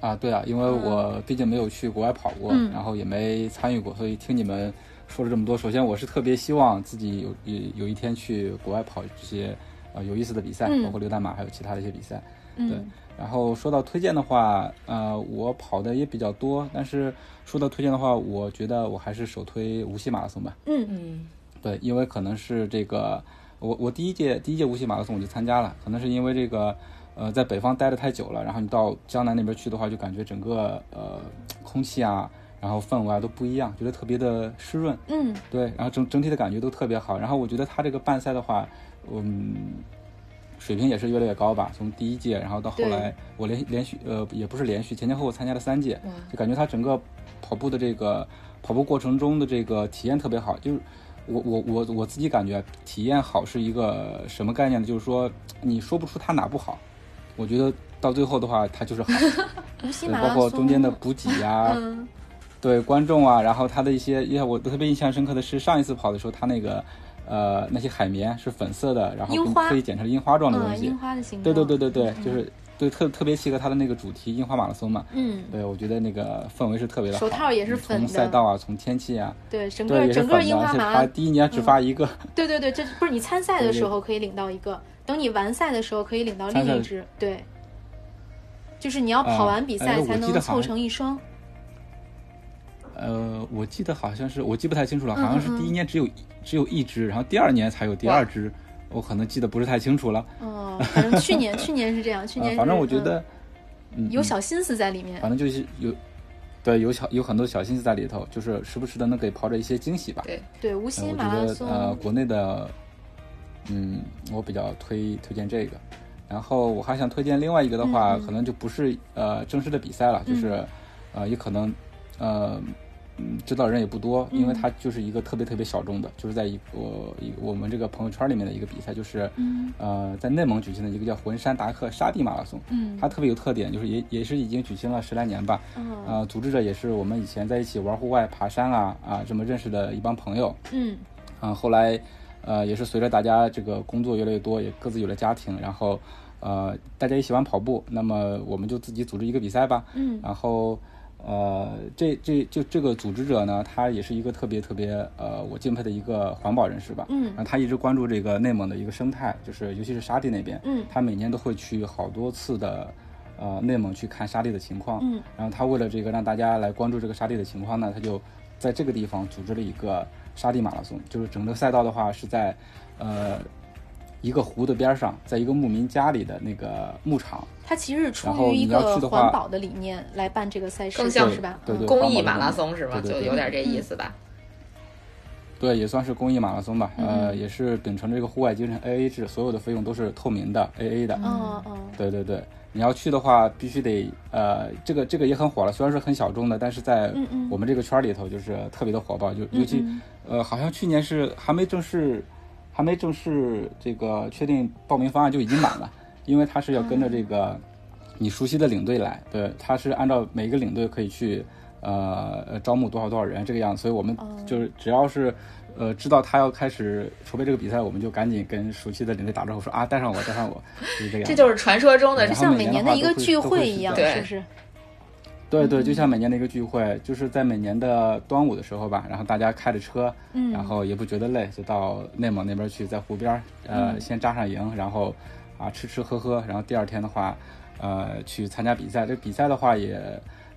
啊，对啊，因为我毕竟没有去国外跑过，嗯然后也没参与过，所以听你们说了这么多，首先我是特别希望自己有有有一天去国外跑这些呃有意思的比赛，嗯包括六大马还有其他的一些比赛。嗯然后说到推荐的话，呃，我跑的也比较多，但是说到推荐的话，我觉得我还是首推无锡马拉松吧。嗯嗯对，因为可能是这个，我我第一届第一届无锡马拉松我就参加了，可能是因为这个，呃，在北方待的太久了，然后你到江南那边去的话，就感觉整个呃空气啊，然后氛围啊都不一样，觉得特别的湿润。嗯对，然后整整体的感觉都特别好。然后我觉得他这个办赛的话，嗯，水平也是越来越高吧。从第一届，然后到后来，我连连续呃也不是连续，前前后后参加了三届，就感觉他整个跑步的这个跑步过程中的这个体验特别好。就是我我我我自己感觉体验好是一个什么概念呢？就是说你说不出他哪不好，我觉得到最后的话，他就是好。对，包括中间的补给呀、嗯对观众啊，然后他的一些，因为我特别印象深刻的是上一次跑的时候，他那个呃那些海绵是粉色的，然后可以剪成樱花状的东嗯，西樱。花的形对状，对对对对，就是对特特别契合他的那个主题樱花马拉松嘛。嗯，对，我觉得那个氛围是特别的好。手套也是粉的。从赛道啊，从天气啊，对，整对，个整个樱花马拉，松第一年只发一个，对对对，这不是你参赛的对对。时候可以领到一个，等你完赛的时候可以领到另一只，对，就是你要跑啊完比赛才能凑成一双，呃，我记得好像是，我记不太清楚了，嗯好像是嗯第一年只有一只有一只，然后第二年才有第二只，我可能记得不是太清楚了。哦，反正去年 去年是这样，去年反正我觉嗯得，嗯，有嗯小心思在里面。反，正就是有，对，有小有很多小心思在里头，就是时不时的能给跑者一些惊喜吧。对对，无呃锡马拉松，呃，国内的，嗯，我比较推推荐这个。然后我还想推荐另外一个的话，可能就不是呃正式的比赛了，就是、呃也可能呃嗯知道人也不多，因为嗯它就是一个特别特别小众的，就是在一我一我们这个朋友圈里面的一个比赛，就是、嗯呃在内蒙举行的一个叫浑山达克沙地马拉松。嗯它特别有特点，就是也也是已经举行了十来年吧。嗯呃，组织者也是我们以前在一起玩户外、爬山啊啊这么认识的一帮朋友。嗯嗯，后来呃也是随着大家这个工作越来越多，也各自有了家庭，然后呃大家也喜欢跑步，那么我们就自己组织一个比赛吧。嗯然后呃这这就这个组织者呢，他也是一个特别特别呃我敬佩的一个环保人士吧。嗯然后他一直关注这个内蒙的一个生态，就是尤其是沙地那边。嗯他每年都会去好多次的，呃，内蒙去看沙地的情况。嗯，然后他为了这个让大家来关注这个沙地的情况呢，他就在这个地方组织了一个沙地马拉松。就是整个赛道的话是在，呃，一个湖的边上，在一个牧民家里的那个牧场。它其实是出于一个环保的理念来办这个赛事，更像是吧？对对公益马拉松是吧？对对对就有点这意思吧。对，也算是公益马拉松吧。呃，嗯也是秉承这个户外精神 AA 制，所有的费用都是透明的 AA 的。哦哦对对对，你要去的话，必须得呃，这个这个也很火了，虽然是很小众的，但是在我们这个圈儿里头就是特别的火爆，就嗯尤其嗯呃，好像去年是还没正式还没正式这个确定报名方案就已经满了，因为他是要跟着这个你熟悉的领队来，对，他是按照每一个领队可以去呃呃招募多少多少人这个样子，所以我们哦就是只要是。呃，知道他要开始筹备这个比赛，我们就赶紧跟熟悉的领队打招呼说啊，带上我，带上我，就是这样。这就是传说中的像每年的一个聚会一样，对是不是？对对，嗯。就像每年的一个聚会，就是在每年的端午的时候吧，然后大家开着车，嗯。然后也不觉得累，就到内蒙那边去，在湖边，呃，嗯。先扎上营，然后啊吃吃喝喝，然后第二天的话，呃，去参加比赛。这比赛的话也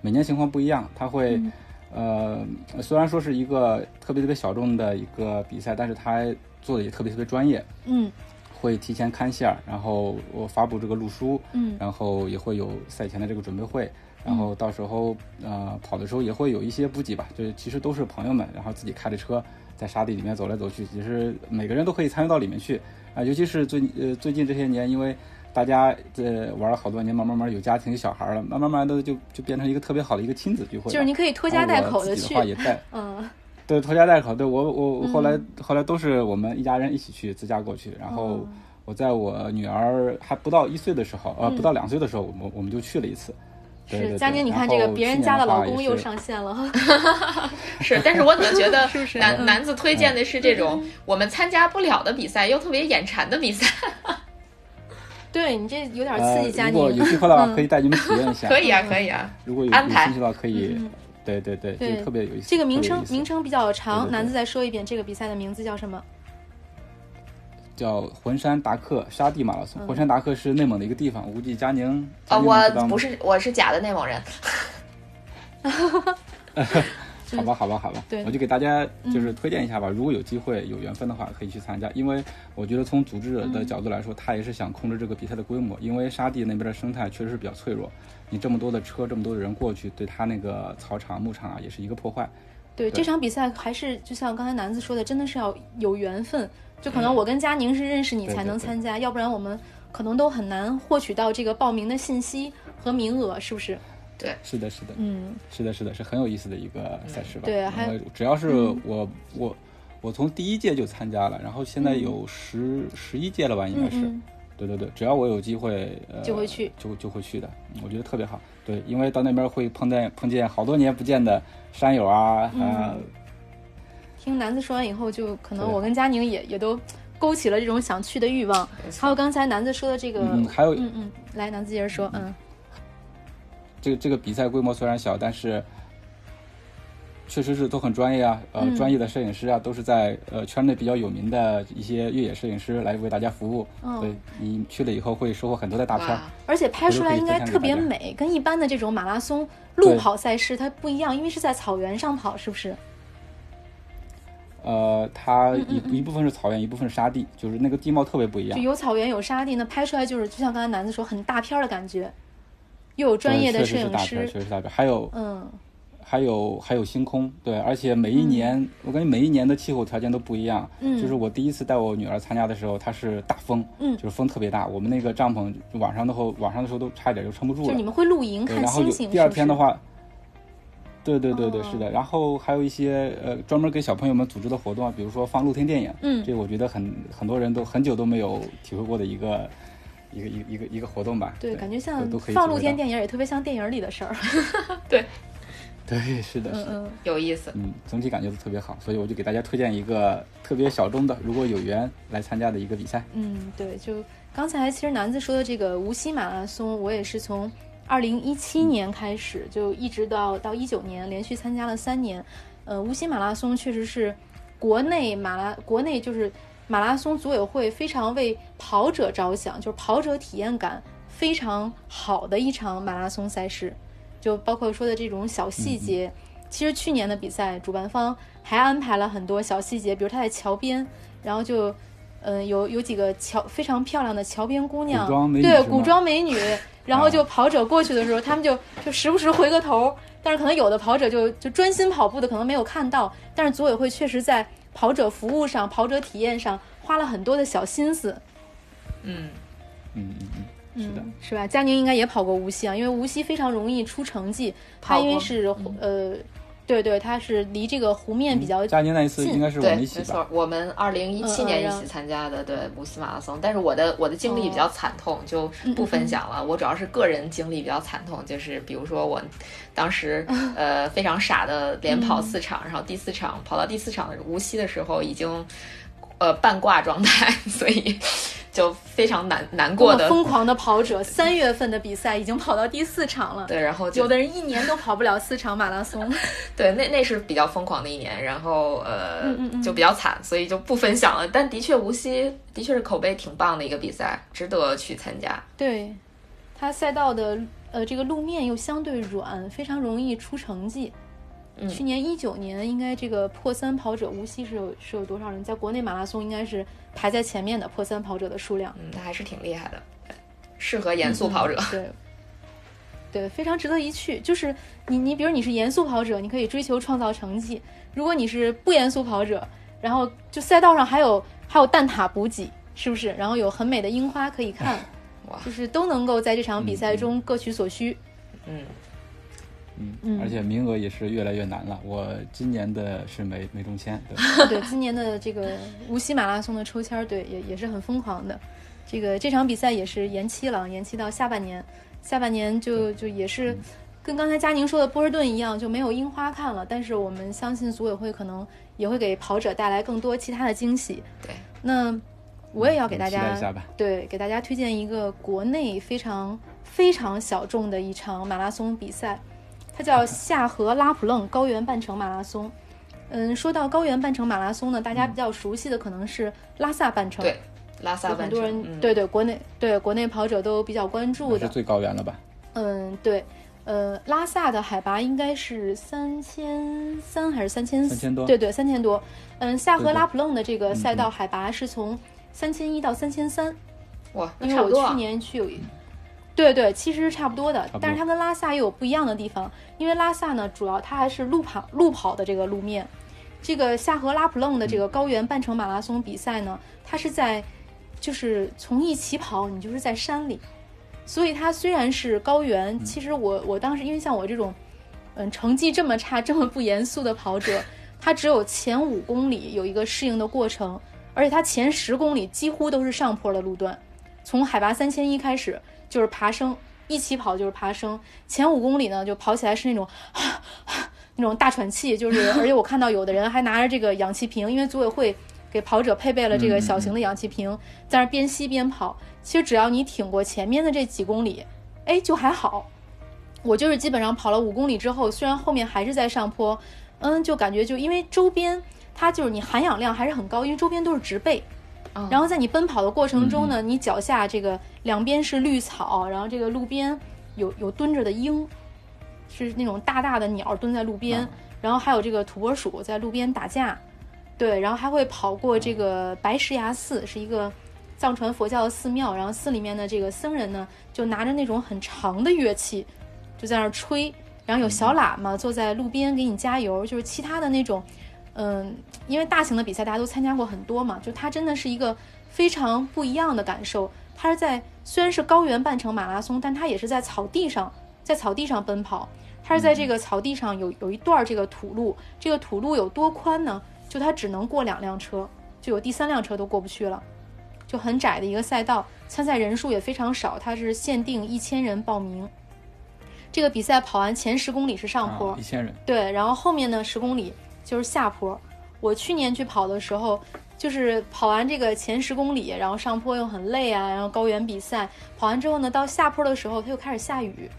每年情况不一样，它会，嗯。呃，虽然说是一个特别特别小众的一个比赛，但是它做的也特别特别专业，嗯。会提前看线儿，然后我发布这个路书，嗯。然后也会有赛前的这个准备会，然后到时候呃跑的时候也会有一些补给吧，就是其实都是朋友们，然后自己开着车在沙地里面走来走去，其实每个人都可以参与到里面去啊、尤其是最呃最近这些年，因为大家呃玩了好多年，慢慢慢有家庭有小孩了，慢慢慢的就就变成一个特别好的一个亲子聚会，就是你可以拖家带口的话，也带。嗯 对，拖家带口，对我我我后来、后来都是我们一家人一起去自驾过去，然后哦我在我女儿还不到一岁的时候，呃，嗯不到两岁的时候，我们我们就去了一次。是佳宁，你看这个别人家的的老公又上线了，是，但是我怎么觉得 是不是南嗯南子推荐的是这种我们参加不了的比赛，又特别眼馋的比赛？对你这有点呃刺激佳如果宁有机会的话，嗯可以带你们体验一下。可以啊，可以啊。如果有安排有兴趣的话，可以。嗯对对对，对这个特别有意思。这个名称名称比较长，对对对南子再说一遍，这个比赛的名字叫什么？叫浑山达克沙地马拉松。浑山达克是内蒙的一个地方，我估计佳宁啊，我不是，我是假的内蒙人。好吧，好吧，好吧，对我就给大家就是推荐一下吧。如果有机会、有缘分的话，可以去参加，因为我觉得从组织者的角度来说，他也是想控制这个比赛的规模，因为沙地那边的生态确实是比较脆弱，你这么多的车、这么多的人过去，对他那个草场、牧场啊，也是一个破坏。对这场比赛还是就像刚才南子说的，真的是要有缘分。就可能我跟佳宁是认识你才能参加，要不然我们可能都很难获取到这个报名的信息和名额，是不是？对是的，是的，嗯，是的，是的，是很有意思的一个赛事吧。对还只要是我、我我从第一届就参加了，然后现在有十十一届了吧，应该是。嗯对对对，只要我有机会，呃，就会去，就就会去的。嗯我觉得特别好。对，因为到那边会碰见碰见好多年不见的山友啊，嗯啊，听南子说完以后，就可能我跟佳宁也也都勾起了这种想去的欲望。还有刚才南子说的这个，嗯，还有嗯嗯，来，南子接着说，嗯这个这个比赛规模虽然小，但是确实是都很专业啊，呃，嗯专业的摄影师啊，都是在呃圈内比较有名的一些越野摄影师来为大家服务。嗯对你去了以后会收获很多的大片。而且拍出来应该特别美，跟一般的这种马拉松路跑赛事它不一样，因为是在草原上跑，是不是？呃，它嗯一一部分是草原，一部分是沙地，就是那个地貌特别不一样就。有草原有沙地，那拍出来就是就像刚才楠子说，很大片的感觉，又有专业的摄影师，确实是大片。还有嗯，还有还有星空，对，而且每一年、我感觉每一年的气候条件都不一样。嗯就是我第一次带我女儿参加的时候，它是大风，嗯就是风特别大，我们那个帐篷晚上的后晚上的时候都差一点就撑不住了就你。们会露营对，看然后有星星，第二是不是天的话，对对对对，哦是的。然后还有一些呃专门给小朋友们组织的活动啊，比如说放露天电影，嗯这个我觉得很很多人都很久都没有体会过的一个一个一个一个一个活动吧。对，感觉像都都可以放露天电影，也特别像电影里的事儿。对，是的，是的。嗯嗯，有意思。嗯，总体感觉都特别好，所以我就给大家推荐一个特别小众的，如果有缘来参加的一个比赛。嗯，对，就刚才其实南子说的这个无锡马拉松，我也是从二零一七年开始，就一直到到一九年，连续参加了三年。呃，无锡马拉松确实是国内马拉国内就是马拉松组委会非常为跑者着想，就是跑者体验感非常好的一场马拉松赛事，就包括说的这种小细节。其实去年的比赛，主办方还安排了很多小细节，比如他在桥边，然后就，嗯、有有几个桥非常漂亮的桥边姑娘，对古装美女，然后啊就跑者过去的时候，他们就就时不时回个头，但是可能有的跑者就就专心跑步的可能没有看到，但是组委会确实在跑者服务上、跑者体验上花了很多的小心思。嗯，嗯嗯嗯，是的。嗯，是吧？佳宁应该也跑过无锡啊，因为无锡非常容易出成绩，他因为是、呃，对对，他是离这个湖面比较佳宁那一次近应该是我对，们一起？没错，我们二零一七年一起参加的，对无锡马拉松。但是我的我的经历比较惨痛，就不分享了。我主要是个人经历比较惨痛，就是比如说我当时 呃非常傻的连跑四场，然后第四场跑到第四场无锡的时候已经呃半挂状态，所以就非常难难过的。疯狂的跑者，三月份的比赛已经跑到第四场了。对，然后就有的人一年都跑不了四场马拉松。对，那那是比较疯狂的一年，然后呃，嗯嗯嗯就比较惨，所以就不分享了。但的确，无锡的确是口碑挺棒的一个比赛，值得去参加。对，它赛道的呃这个路面又相对软，非常容易出成绩。嗯去年一九年，应该这个破三跑者无锡是有是有多少人？在国内马拉松应该是排在前面的破三跑者的数量。嗯，那还是挺厉害的，适合严肃跑者。对，对，非常值得一去。就是你，你比如你是严肃跑者，你可以追求创造成绩；如果你是不严肃跑者，然后就赛道上还有还有蛋挞补给，是不是？然后有很美的樱花可以看，哇就是都能够在这场比赛中各取所需。嗯，嗯嗯而且名额也是越来越难了。我今年的是没没中签，对，对，今年的这个无锡马拉松的抽签，对，也也是很疯狂的。这个这场比赛也是延期了，延期到下半年。下半年就就也是跟刚才佳宁说的波士顿一样，就没有樱花看了。但是我们相信组委会可能也会给跑者带来更多其他的惊喜。对，那我也要给大家。对，给大家推荐一个国内非常非常小众的一场马拉松比赛，它叫夏河拉普楞高原半程马拉松。嗯，说到高原半程马拉松呢，大家比较熟悉的可能是拉萨半程。对，拉萨有很多人、嗯、对对国内对国内跑者都比较关注的，是最高原了吧？嗯，对，呃，拉萨的海拔应该是三千三还是三千三千多？对对，三千多。嗯，夏河拉普楞的这个嗯赛道海拔是从三千一到三千三，哇，那因为差不多啊我去年去有一。对对，其实是差不多的，多但是它跟拉萨又有不一样的地方，因为拉萨呢，主要它还是路跑路跑的这个路面，这个夏河拉普楞的这个高原半程马拉松比赛呢，它是在就是从一起跑，你就是在山里，所以它虽然是高原，其实我我当时因为像我这种嗯成绩这么差、这么不严肃的跑者，它只有前五公里有一个适应的过程，而且它前十公里几乎都是上坡的路段，从海拔三千一开始。就是爬升，一起跑就是爬升。前五公里呢，就跑起来是那种 那种大喘气，就是 而且我看到有的人还拿着这个氧气瓶，因为组委会给跑者配备了这个小型的氧气瓶，在那边吸边跑。其实只要你挺过前面的这几公里，哎，就还好。我就是基本上跑了五公里之后，虽然后面还是在上坡，嗯，就感觉就因为周边它就是你含氧量还是很高，因为周边都是植被。然后在你奔跑的过程中呢，你脚下这个两边是绿草，然后这个路边有有蹲着的鹰，是那种大大的鸟蹲在路边，然后还有这个土拨鼠在路边打架，对，然后还会跑过这个白石崖寺，是一个藏传佛教的寺庙，然后寺里面的这个僧人呢，就拿着那种很长的乐器，就在那儿吹，然后有小喇嘛坐在路边给你加油，就是其他的那种。嗯，因为大型的比赛大家都参加过很多嘛，就它真的是一个非常不一样的感受。它是在虽然是高原半程马拉松，但它也是在草地上，在草地上奔跑。它是在这个草地上有有一段这个土路，这个土路有多宽呢？就它只能过两辆车，就有第三辆车都过不去了，就很窄的一个赛道。参赛人数也非常少，它是限定一千人报名。这个比赛跑完前十公里是上坡，一千人，对，然后后面呢十公里。就是下坡，我去年去跑的时候，就是跑完这个前十公里，然后上坡又很累啊，然后高原比赛跑完之后呢，到下坡的时候它又开始下雨，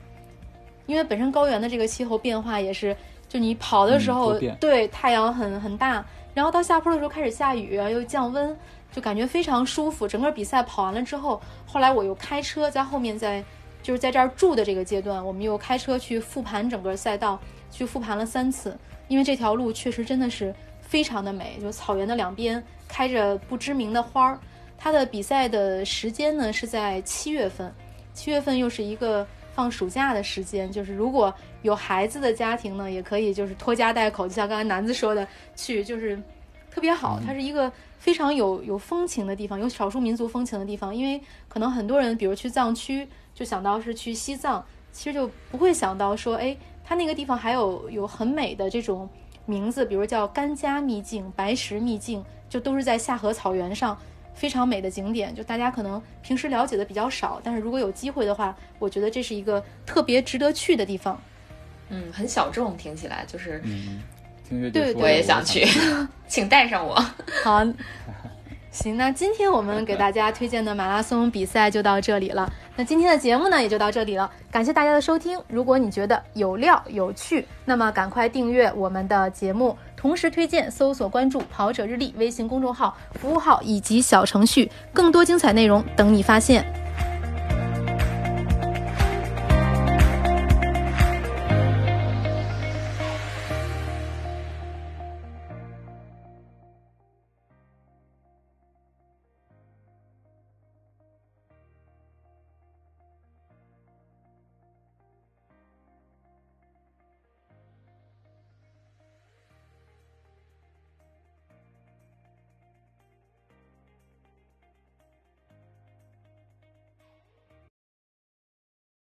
因为本身高原的这个气候变化也是，就你跑的时候，嗯、对太阳很很大，然后到下坡的时候开始下雨，又降温，就感觉非常舒服。整个比赛跑完了之后，后来我又开车在后面在就是在这儿住的这个阶段，我们又开车去复盘整个赛道，去复盘了三次。因为这条路确实真的是非常的美，就草原的两边开着不知名的花儿。它的比赛的时间呢是在七月份，七月份又是一个放暑假的时间，就是如果有孩子的家庭呢，也可以就是拖家带口，就像刚才南子说的，去就是特别好。它是一个非常有有风情的地方，有少数民族风情的地方。因为可能很多人比如去藏区就想到是去西藏，其实就不会想到说，哎。它那个地方还有有很美的这种名字，比如叫甘家秘境、白石秘境，就都是在夏河草原上非常美的景点。就大家可能平时了解的比较少，但是如果有机会的话，我觉得这是一个特别值得去的地方。嗯，很小众，听起来就是，嗯，听着对，我也想去，请带上我。好，行，那今天我们给大家推荐的马拉松比赛就到这里了。那今天的节目呢也就到这里了，感谢大家的收听。如果你觉得有料有趣，那么赶快订阅我们的节目，同时推荐搜索关注“跑者日历”微信公众号、服务号以及小程序，更多精彩内容等你发现。